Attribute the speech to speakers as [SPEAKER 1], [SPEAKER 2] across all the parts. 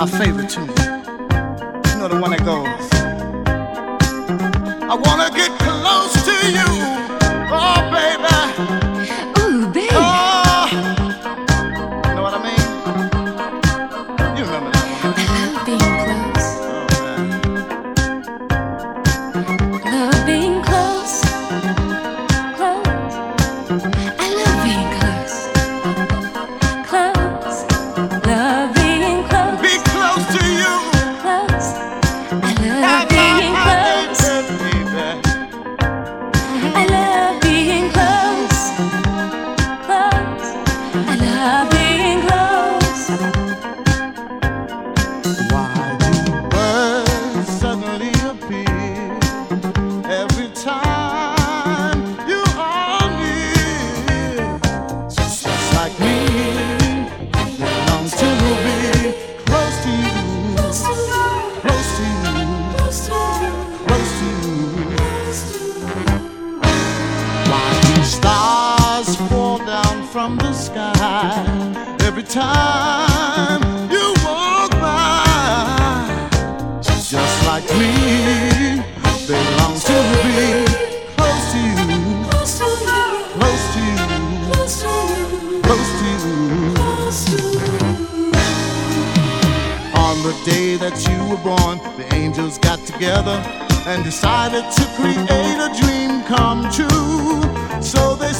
[SPEAKER 1] our favorite tune. together and decided to create a dream come true. So they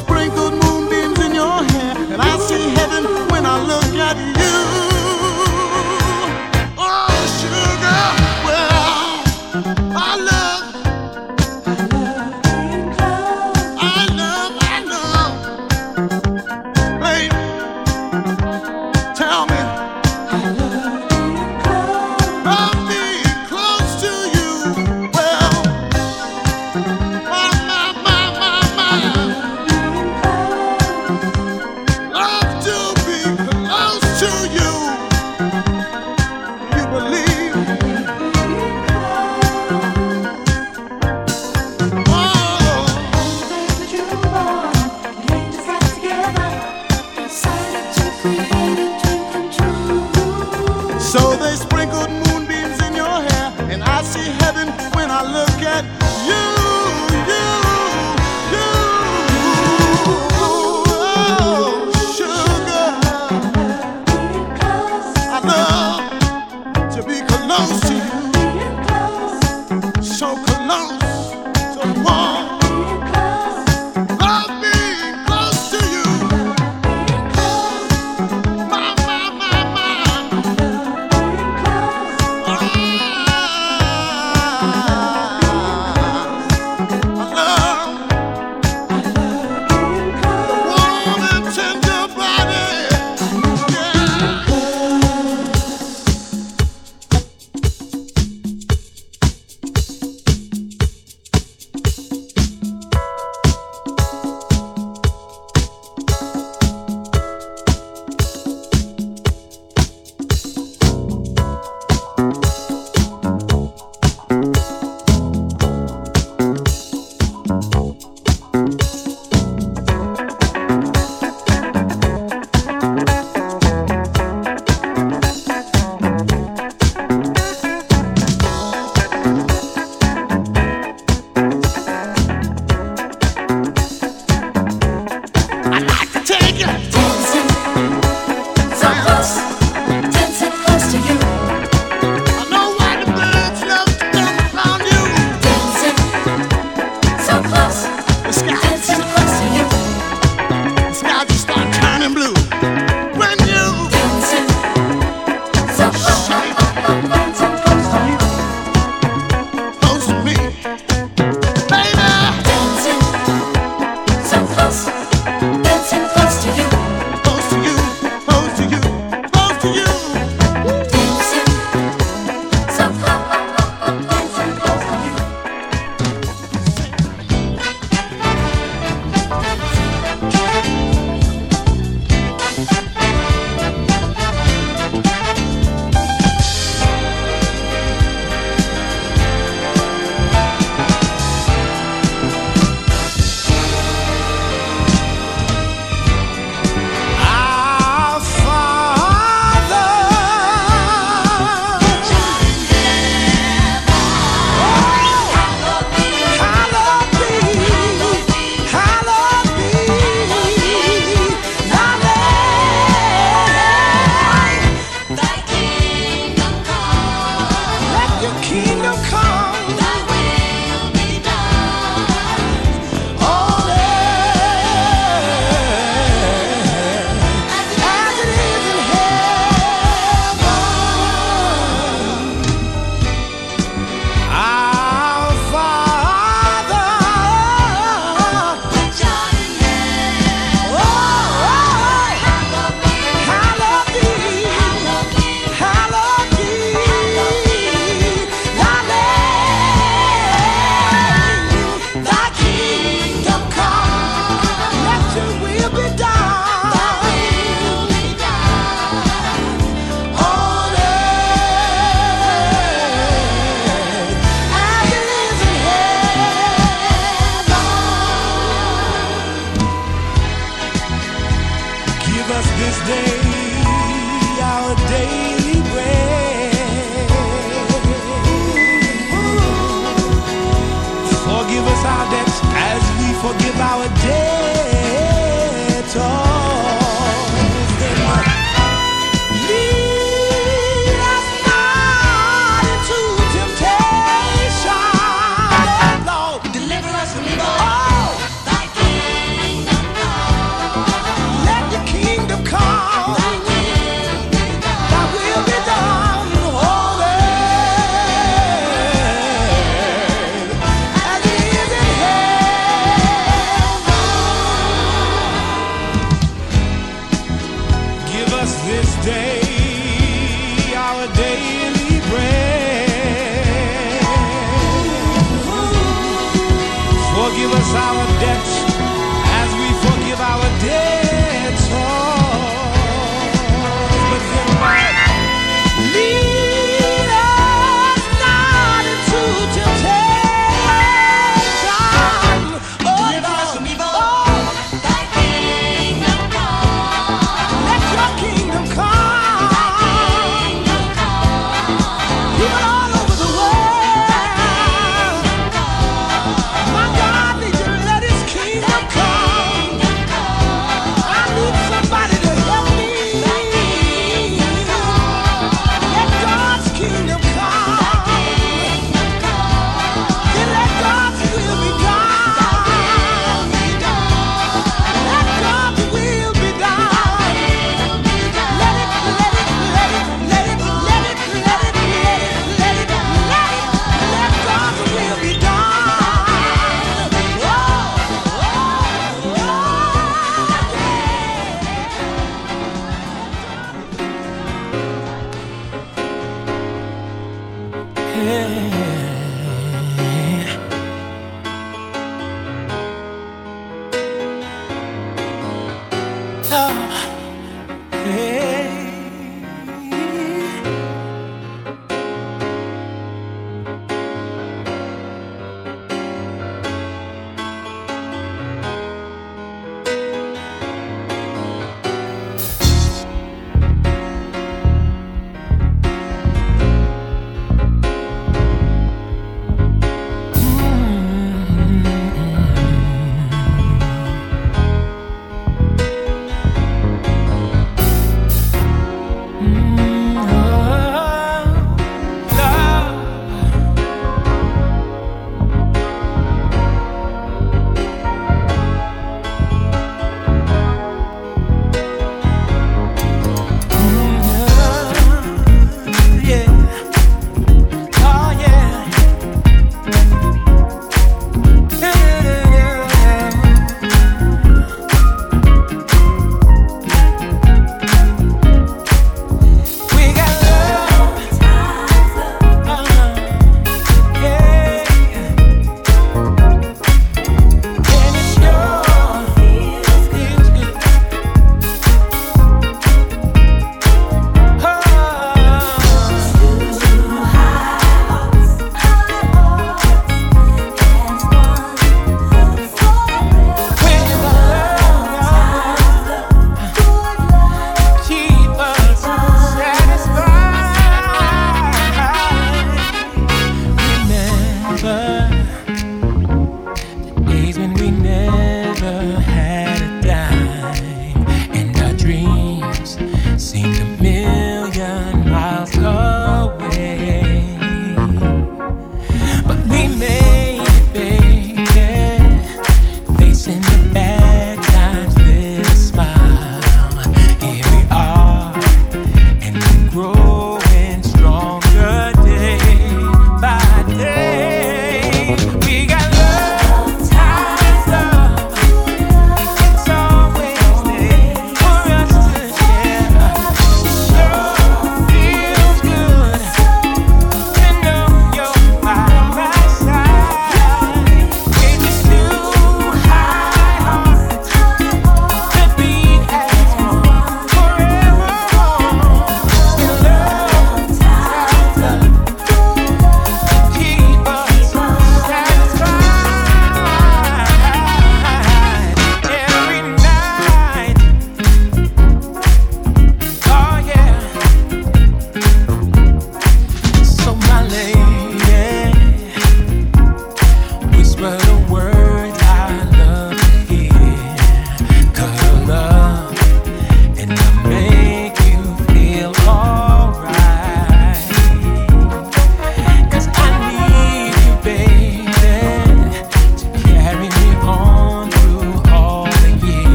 [SPEAKER 1] our debts.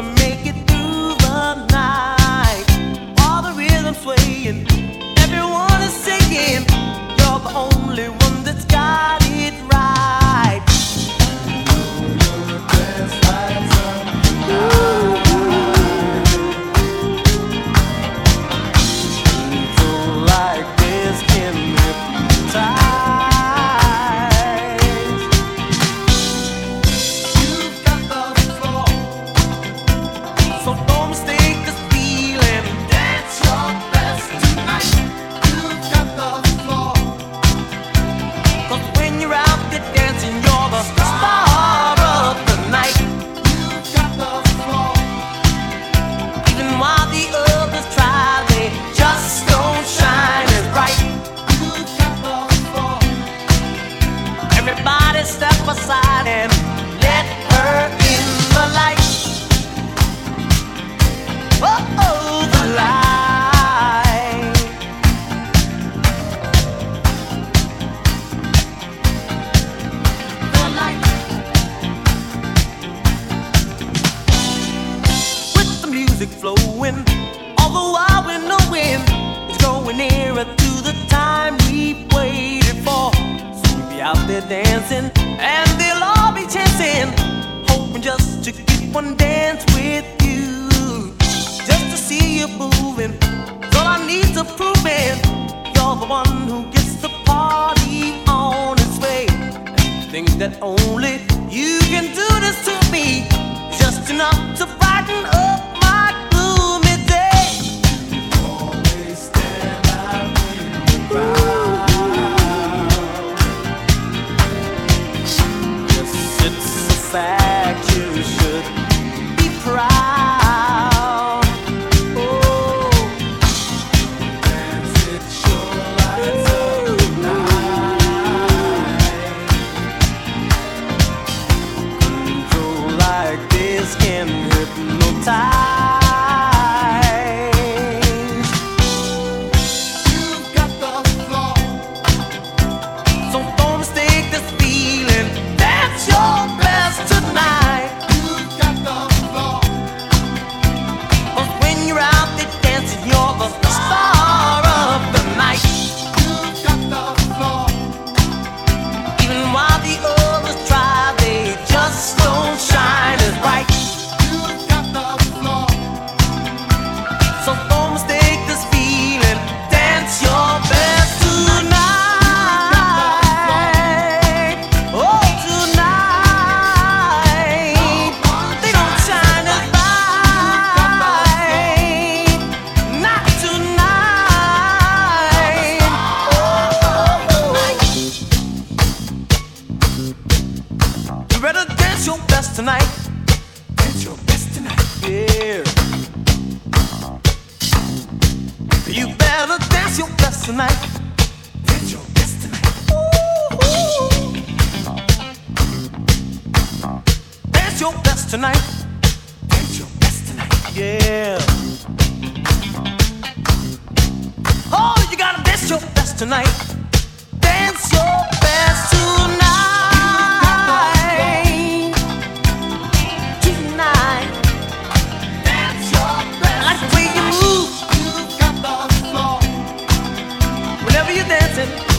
[SPEAKER 1] to
[SPEAKER 2] make it through the night. All the rhythm swaying, everyone is singing. You're the only one
[SPEAKER 3] that's got. dancing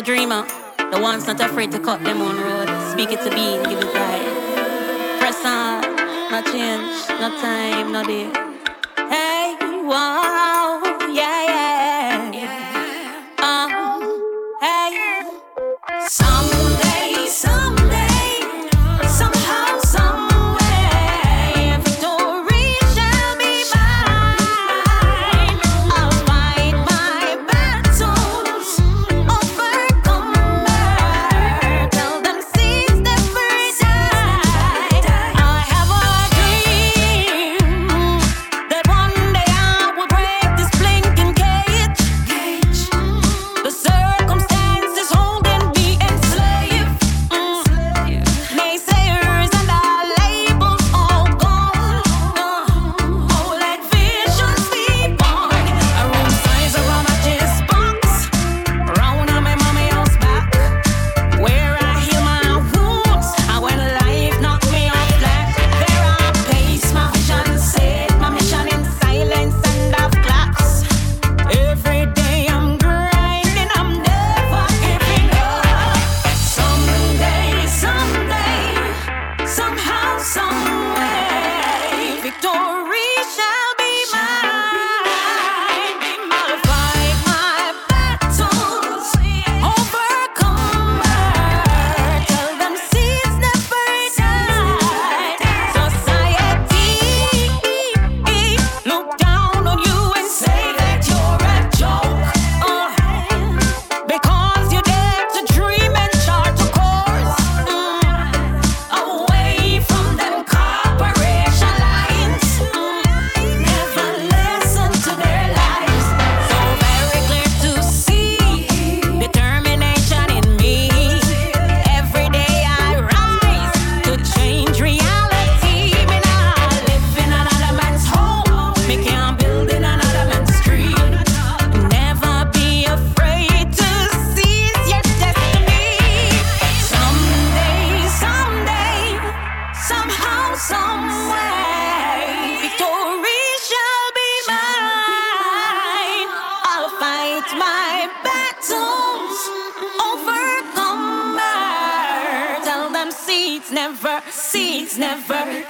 [SPEAKER 3] the dreamer, the one's not afraid to cut them own road. Speak it to be, give it life. Press on, no change, no time, no day. Hey, one. never, seeds never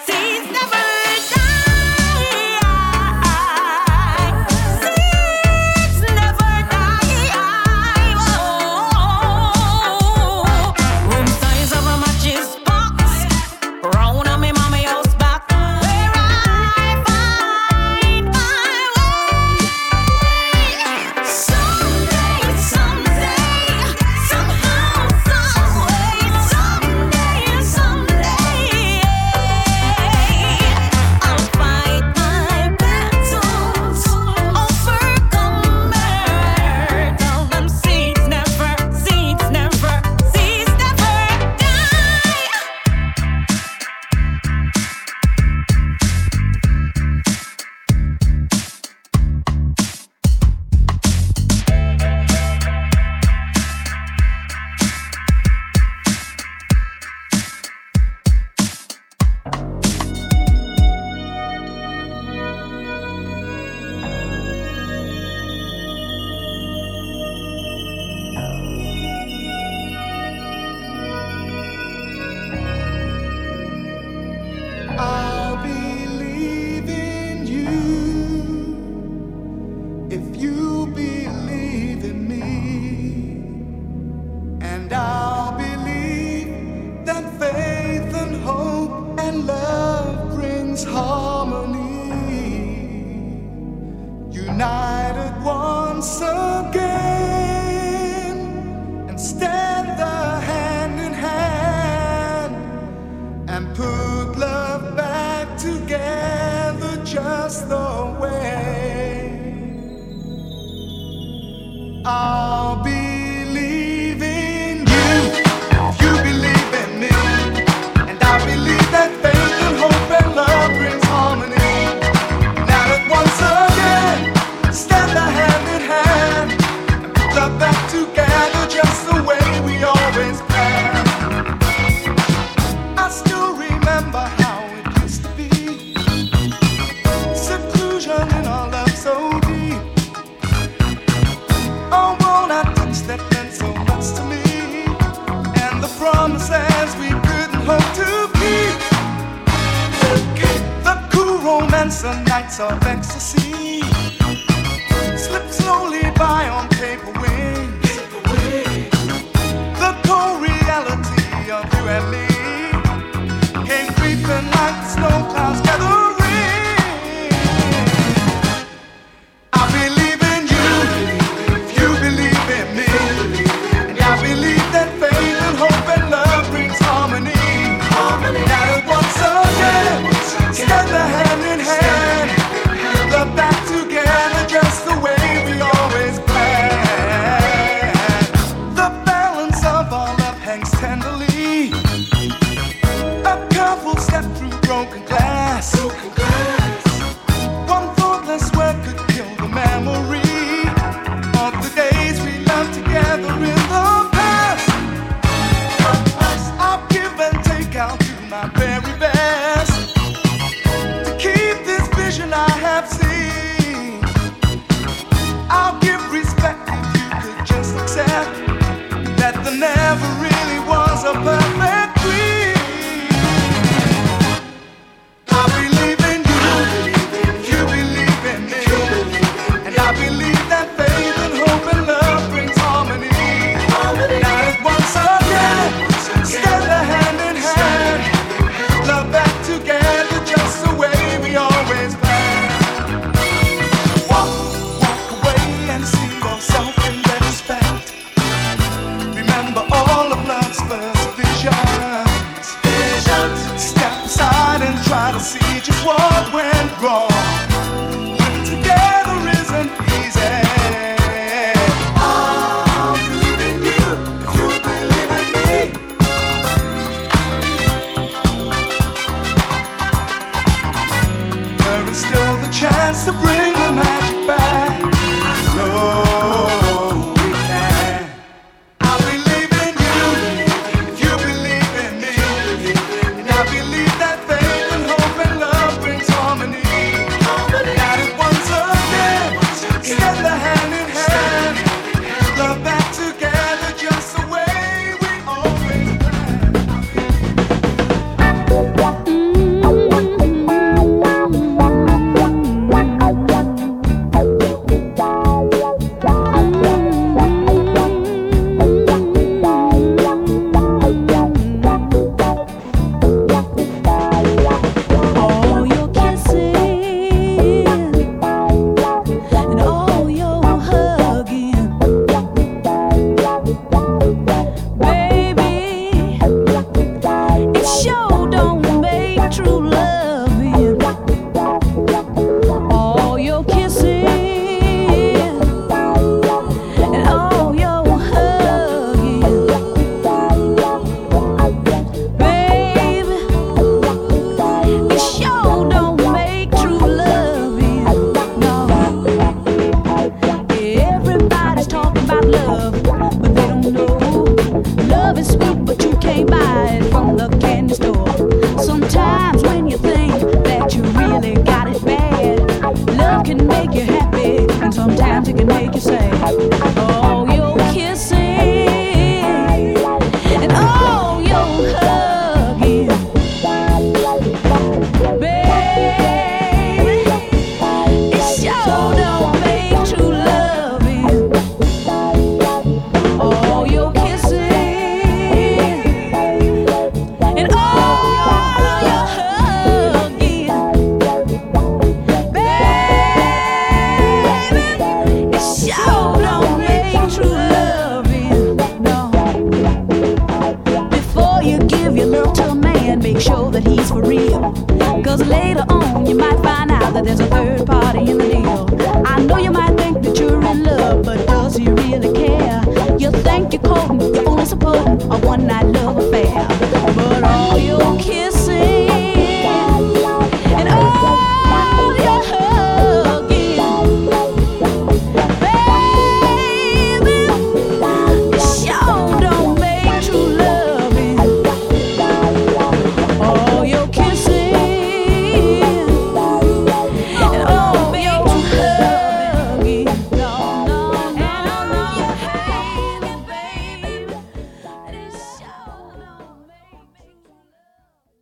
[SPEAKER 1] Just the way. I so vexed.
[SPEAKER 4] You cold